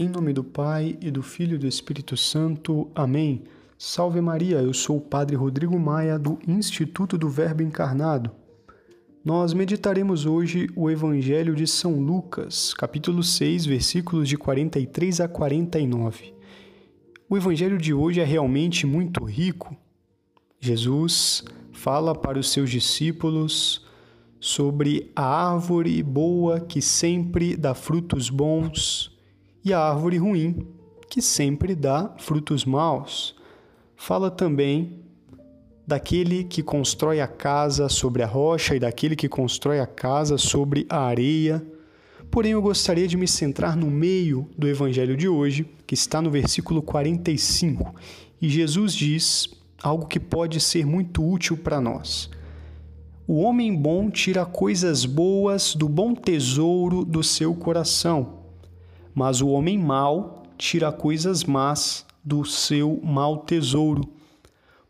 Em nome do Pai e do Filho e do Espírito Santo. Amém. Salve Maria, eu sou o Padre Rodrigo Maia do Instituto do Verbo Encarnado. Nós meditaremos hoje o Evangelho de São Lucas, capítulo 6, versículos de 43 a 49. O Evangelho de hoje é realmente muito rico. Jesus fala para os seus discípulos sobre a árvore boa que sempre dá frutos bons e a árvore ruim, que sempre dá frutos maus. Fala também daquele que constrói a casa sobre a rocha e daquele que constrói a casa sobre a areia. Porém, eu gostaria de me centrar no meio do evangelho de hoje, que está no versículo 45. E Jesus diz algo que pode ser muito útil para nós. O homem bom tira coisas boas do bom tesouro do seu coração mas o homem mau tira coisas más do seu mau tesouro,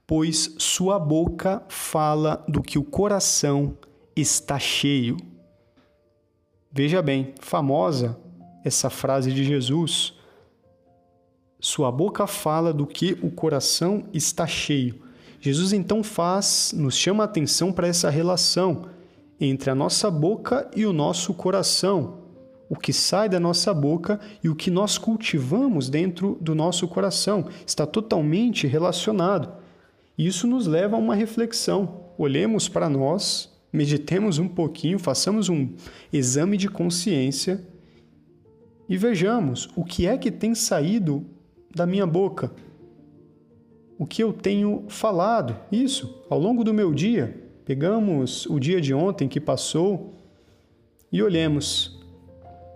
pois sua boca fala do que o coração está cheio. Veja bem, famosa essa frase de Jesus. Sua boca fala do que o coração está cheio. Jesus então faz, nos chama a atenção para essa relação entre a nossa boca e o nosso coração o que sai da nossa boca e o que nós cultivamos dentro do nosso coração. Está totalmente relacionado. Isso nos leva a uma reflexão. Olhemos para nós, meditemos um pouquinho, façamos um exame de consciência e vejamos o que é que tem saído da minha boca. O que eu tenho falado, isso, ao longo do meu dia. Pegamos o dia de ontem que passou e olhemos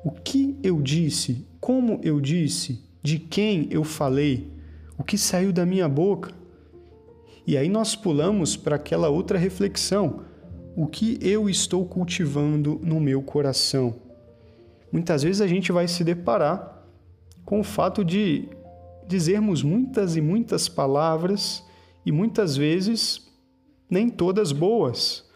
o que eu disse, como eu disse, de quem eu falei, o que saiu da minha boca. E aí nós pulamos para aquela outra reflexão: o que eu estou cultivando no meu coração? Muitas vezes a gente vai se deparar com o fato de dizermos muitas e muitas palavras e muitas vezes nem todas boas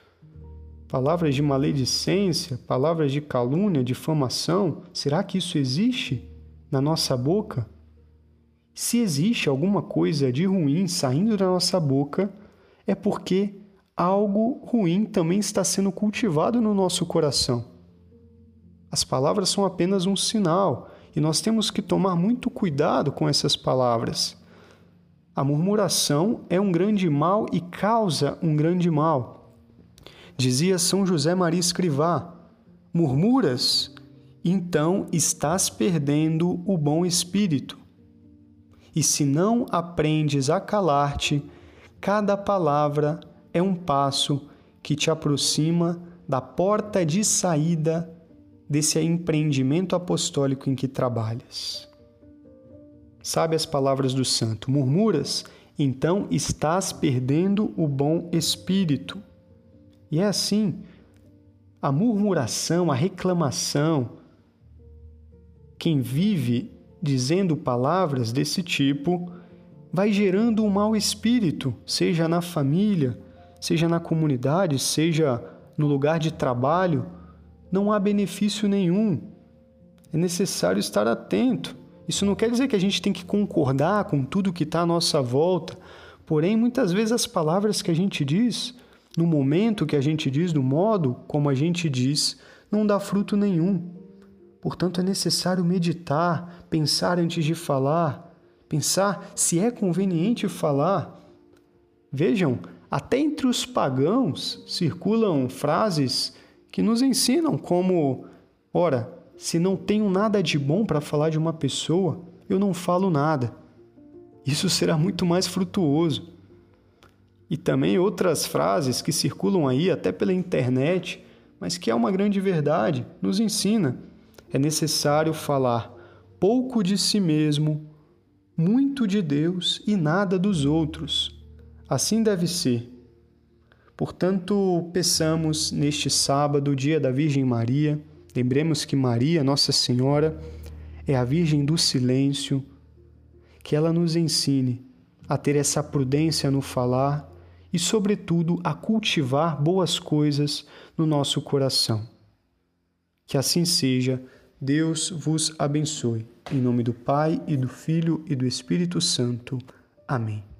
palavras de maledicência, palavras de calúnia, difamação, será que isso existe na nossa boca? Se existe alguma coisa de ruim saindo da nossa boca, é porque algo ruim também está sendo cultivado no nosso coração. As palavras são apenas um sinal e nós temos que tomar muito cuidado com essas palavras. A murmuração é um grande mal e causa um grande mal. Dizia São José Maria Escrivá: Murmuras, então estás perdendo o bom espírito. E se não aprendes a calar-te, cada palavra é um passo que te aproxima da porta de saída desse empreendimento apostólico em que trabalhas. Sabe as palavras do santo: murmuras, então estás perdendo o bom espírito. E é assim, a murmuração, a reclamação, quem vive dizendo palavras desse tipo, vai gerando um mau espírito, seja na família, seja na comunidade, seja no lugar de trabalho, não há benefício nenhum. É necessário estar atento. Isso não quer dizer que a gente tem que concordar com tudo que está à nossa volta, porém, muitas vezes as palavras que a gente diz no momento que a gente diz, no modo como a gente diz, não dá fruto nenhum. Portanto, é necessário meditar, pensar antes de falar, pensar se é conveniente falar. Vejam, até entre os pagãos circulam frases que nos ensinam como: ora, se não tenho nada de bom para falar de uma pessoa, eu não falo nada. Isso será muito mais frutuoso. E também outras frases que circulam aí até pela internet, mas que é uma grande verdade, nos ensina. É necessário falar pouco de si mesmo, muito de Deus e nada dos outros. Assim deve ser. Portanto, peçamos neste sábado, dia da Virgem Maria, lembremos que Maria, Nossa Senhora, é a Virgem do silêncio, que ela nos ensine a ter essa prudência no falar e, sobretudo, a cultivar boas coisas no nosso coração. Que assim seja, Deus vos abençoe. Em nome do Pai e do Filho e do Espírito Santo. Amém.